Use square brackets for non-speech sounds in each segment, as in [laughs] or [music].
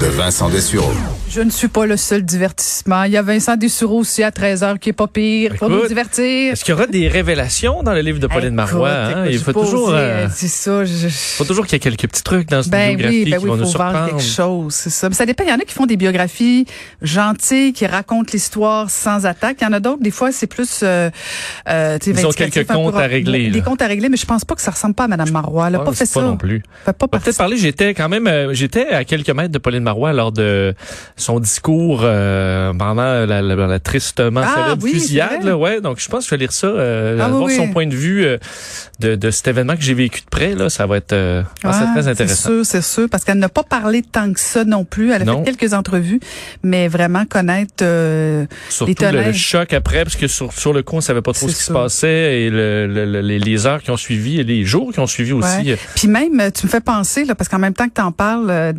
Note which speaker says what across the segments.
Speaker 1: de Vincent Dessureau.
Speaker 2: Je ne suis pas le seul divertissement. Il y a Vincent Dessureau aussi à 13h qui est pas pire pour nous divertir.
Speaker 3: Est-ce qu'il y aura des révélations dans le livre de Pauline Marois?
Speaker 2: Écoute,
Speaker 3: hein?
Speaker 2: écoute,
Speaker 3: Il faut toujours, euh,
Speaker 2: C'est ça. je-
Speaker 3: faut toujours qu'il y ait quelques petits trucs dans cette
Speaker 2: Ben
Speaker 3: biographie
Speaker 2: oui, ben
Speaker 3: qui
Speaker 2: oui,
Speaker 3: vont
Speaker 2: il
Speaker 3: nous
Speaker 2: faut vendre
Speaker 3: surprendre.
Speaker 2: quelque chose, c'est ça. Mais ça dépend. Il y en a qui font des biographies gentilles, qui racontent l'histoire sans attaque. Il y en a d'autres, des fois, c'est plus. Euh, euh,
Speaker 3: Ils ont quelques comptes à régler,
Speaker 2: Des comptes à régler, mais je pense pas que ça ressemble pas à Mme Marois. Elle a pas fait ça.
Speaker 3: pas non plus. Peut-être parler, j'étais quand même, j'étais à quelques mètres de Pauline Marois lors de son discours euh, pendant la, la- la tristement
Speaker 2: Ah,
Speaker 3: célèbre
Speaker 2: oui, c'est
Speaker 3: fusillade. Là, ouais, donc je pense que je vais lire ça, euh,
Speaker 2: Ah,
Speaker 3: voir
Speaker 2: oui.
Speaker 3: son point de vue euh, de, de cet événement que j'ai vécu de près. Là, ça va être euh, ah, c'est
Speaker 2: Ah,
Speaker 3: très
Speaker 2: C'est
Speaker 3: intéressant.
Speaker 2: sûr, c'est sûr, parce qu'elle n'a pas parlé tant que ça non plus. Elle a
Speaker 3: Non.
Speaker 2: fait quelques entrevues, mais vraiment connaître euh,
Speaker 3: Surtout
Speaker 2: les
Speaker 3: le, le choc après, parce que sur, sur le coup, on savait pas trop
Speaker 2: C'est
Speaker 3: ce qui se passait et le, le- le- les, les heures qui ont suivi et les jours qui ont suivi aussi.
Speaker 2: Puis même, tu me fais penser, là, parce qu'en même temps que tu en parles, euh,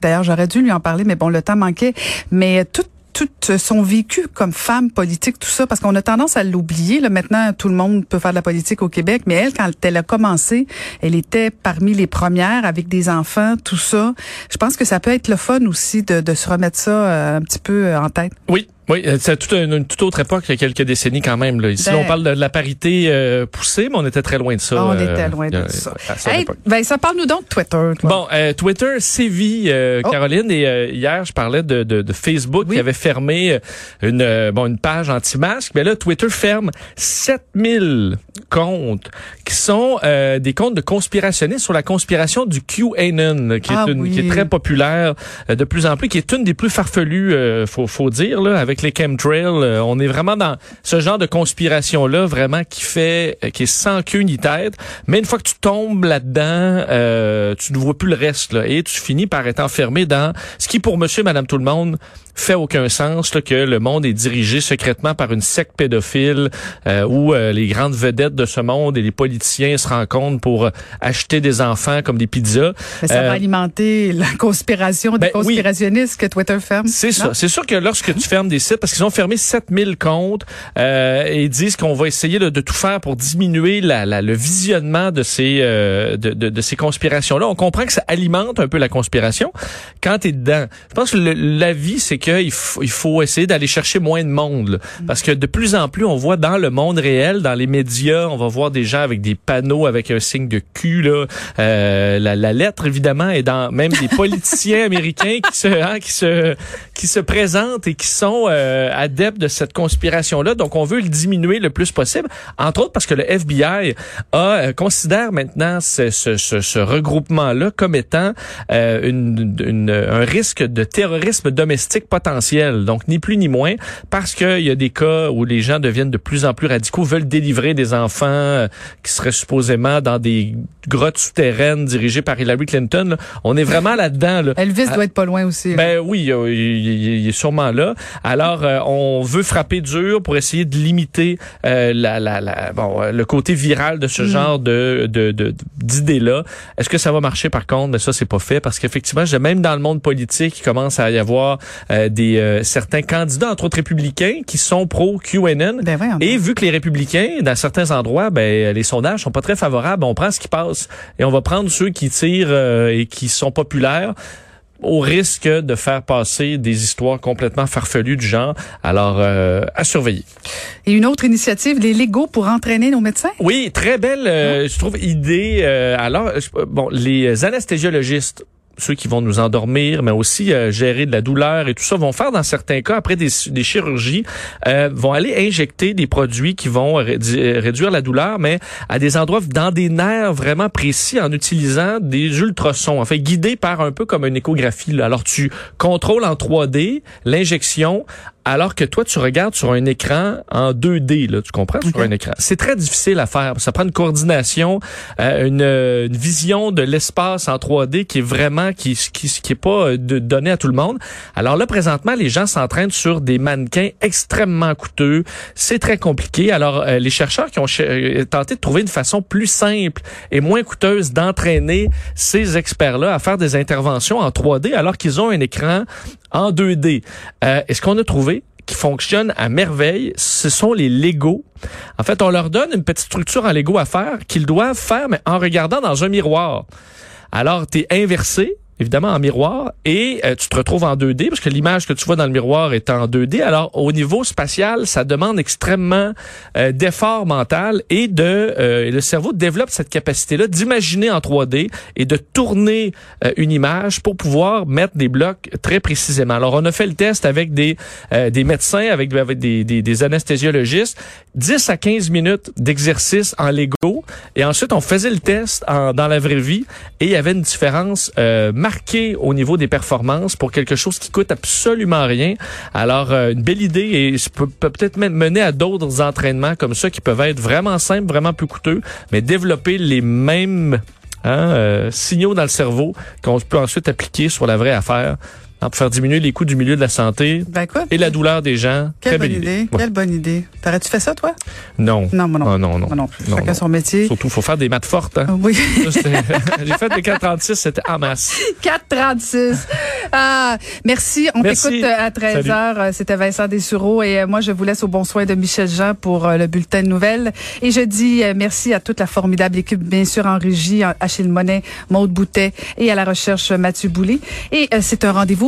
Speaker 2: d'ailleurs, j'aurais dû lui en parler, mais bon, le temps manquait, mais euh, tout tout son vécu comme femme politique, tout ça, parce qu'on a tendance à l'oublier. Maintenant, tout le monde peut faire de la politique au Québec, mais elle, quand elle a commencé, elle était parmi les premières avec des enfants, tout ça. Je pense que ça peut être le fun aussi de, de se remettre ça euh, un petit peu euh, en tête.
Speaker 3: Oui, oui, euh, c'est toute une, une toute autre époque, il y a quelques décennies quand même. Là. Ici,
Speaker 2: Ben-
Speaker 3: on parle de, la parité euh, poussée, mais on était très loin de ça.
Speaker 2: Ah, on
Speaker 3: euh,
Speaker 2: était loin de ça.
Speaker 3: à
Speaker 2: Hey, ben, ça parle-nous donc de Twitter. toi.
Speaker 3: Bon, euh, Twitter sévit, euh,
Speaker 2: Oh.
Speaker 3: Caroline, et euh, hier, je parlais de, de, de Facebook
Speaker 2: Oui.
Speaker 3: qui avait fermé une, bon, une page anti-masque. Mais là, Twitter ferme 7000 comptes qui sont euh, des comptes de conspirationnistes sur la conspiration du QAnon, qui,
Speaker 2: Ah
Speaker 3: est, une,
Speaker 2: oui.
Speaker 3: qui est très populaire euh, de plus en plus, qui est une des plus farfelues, euh, faut, faut dire, là, avec les chemtrails. euh, on est vraiment dans ce genre de conspiration-là, vraiment qui fait, euh, qui est sans queue ni tête. Mais une fois que tu tombes là-dedans, euh, tu ne vois plus le reste, là, et tu finis par être enfermé dans ce qui, pour monsieur, madame, tout le monde, fait aucun sens, là, que le monde est dirigé secrètement par une secte pédophile, euh, où euh, les grandes vedettes de ce monde et les politiciens se rencontrent pour euh, acheter des enfants comme des pizzas.
Speaker 2: Mais ça
Speaker 3: Euh,
Speaker 2: va alimenter la conspiration des
Speaker 3: ben oui.
Speaker 2: conspirationnistes que Twitter ferme.
Speaker 3: C'est ça. C'est sûr que lorsque tu fermes des sites, parce qu'ils ont fermé 7000 comptes euh, et ils disent qu'on va essayer de, de tout faire pour diminuer la, la- le visionnement de ces euh, de, de, de ces conspirations-là, on comprend que ça alimente un peu la conspiration quand tu es dedans. Je pense que le- la vie, c'est qu'il faut, il faut essayer d'aller chercher moins de monde. là. Parce que de plus en plus, on voit dans le monde réel, dans les médias, on va voir des gens avec des panneaux avec un signe de cul. Là. Euh, la, la lettre, évidemment, est dans même des politiciens [laughs] américains qui se, hein, qui se qui se présentent et qui sont euh, adeptes de cette conspiration-là. Donc, on veut le diminuer le plus possible, entre autres parce que le FBI a, euh, considère maintenant ce, ce, ce, ce regroupement-là comme étant euh, une, une- un risque de terrorisme domestique potentiel. Donc, ni plus ni moins, parce qu'il y a des cas où les gens deviennent de plus en plus radicaux, veulent délivrer des enfants euh, qui seraient supposément dans des grottes souterraines dirigées par Hillary Clinton. là. On est vraiment là-dedans. Là.
Speaker 2: Elvis
Speaker 3: Ah,
Speaker 2: doit être pas loin aussi. là.
Speaker 3: Ben oui, il, il- il est sûrement là. Alors, euh, on veut frapper dur pour essayer de limiter euh, la, la, la- bon, euh, le côté viral de ce genre de, de, de- d'idées-là. Est-ce que ça va marcher par contre? Ben, ça, c'est pas fait parce qu'effectivement, même dans le monde politique, il commence à y avoir euh, des euh, certains candidats, entre autres républicains, qui sont pro QAnon.
Speaker 2: Ben voyons
Speaker 3: Et vu que les républicains, dans certains endroits, ben les sondages sont pas très favorables, on prend ce qui passe et on va prendre ceux qui tirent euh, et qui sont populaires au risque de faire passer des histoires complètement farfelues du genre. Alors, euh, à surveiller.
Speaker 2: Et une autre initiative, les Legos pour entraîner nos médecins?
Speaker 3: Oui, très belle, euh, je trouve, idée. euh, alors, bon, les anesthésiologistes ceux qui vont nous endormir, mais aussi euh, gérer de la douleur et tout ça, vont faire dans certains cas, après des, des chirurgies, euh, vont aller injecter des produits qui vont rédu- réduire la douleur, mais à des endroits, dans des nerfs vraiment précis, en utilisant des ultrasons, en fait, guidés par un peu comme une échographie. là. Alors, tu contrôles en 3D l'injection alors que toi, tu regardes sur un écran en 2D, là, tu comprends, sur un écran. C'est très difficile à faire. Ça prend une coordination, euh, une, euh, une vision de l'espace en 3D qui est vraiment, qui, qui, qui est pas euh, de, donnée à tout le monde. Alors là, présentement, les gens s'entraînent sur des mannequins extrêmement coûteux. C'est très compliqué. Alors, euh, les chercheurs qui ont tenté de trouver une façon plus simple et moins coûteuse d'entraîner ces experts-là à faire des interventions en 3D alors qu'ils ont un écran en 2D. Euh, et ce qu'on a trouvé? Qui fonctionne à merveille, ce sont les Lego. En fait, on leur donne une petite structure en Lego à faire qu'ils doivent faire, mais en regardant dans un miroir. Alors, tu inversé, évidemment en miroir, et euh, tu te retrouves en 2D, parce que l'image que tu vois dans le miroir est en 2D. Alors, au niveau spatial, ça demande extrêmement euh, d'effort mental et de euh, le cerveau développe cette capacité-là d'imaginer en 3D et de tourner euh, une image pour pouvoir mettre des blocs très précisément. Alors, on a fait le test avec des euh, des médecins, avec, des, des, des anesthésiologistes, 10 à 15 minutes d'exercice en Lego, et ensuite on faisait le test en, dans la vraie vie, et il y avait une différence euh, marquée au niveau des performances pour quelque chose qui coûte absolument rien. Alors, euh, une belle idée, et ça peut peut peut-être mener à d'autres entraînements comme ça qui peuvent être vraiment simples, vraiment plus coûteux, mais développer les mêmes hein, euh, signaux dans le cerveau qu'on peut ensuite appliquer sur la vraie affaire pour faire diminuer les coûts du milieu de la santé
Speaker 2: Ben écoute,
Speaker 3: et la douleur des gens.
Speaker 2: quelle
Speaker 3: Très
Speaker 2: bonne
Speaker 3: belle
Speaker 2: idée.
Speaker 3: Ouais.
Speaker 2: Quelle bonne idée. T'aurais-tu fait ça, toi?
Speaker 3: Non.
Speaker 2: Non, moi non.
Speaker 3: Ah, non, non.
Speaker 2: Moi non plus.
Speaker 3: Non,
Speaker 2: Chacun
Speaker 3: non.
Speaker 2: son métier.
Speaker 3: Surtout, faut faire des maths fortes. Hein.
Speaker 2: Oui. [laughs]
Speaker 3: J'ai fait des 436, c'était en masse. [laughs]
Speaker 2: 4,36. Ah, merci. On t'écoute euh, à 13
Speaker 3: Salut.
Speaker 2: heures. Euh, C'était Vincent Dessureau et euh, moi, je vous laisse au bon soin de Michel Jean pour le bulletin de nouvelles. Et je dis merci à toute la formidable équipe, bien sûr, en régie, Achille Monet, Maude Boutet et à la recherche Mathieu Boulay. Et c'est un rendez-vous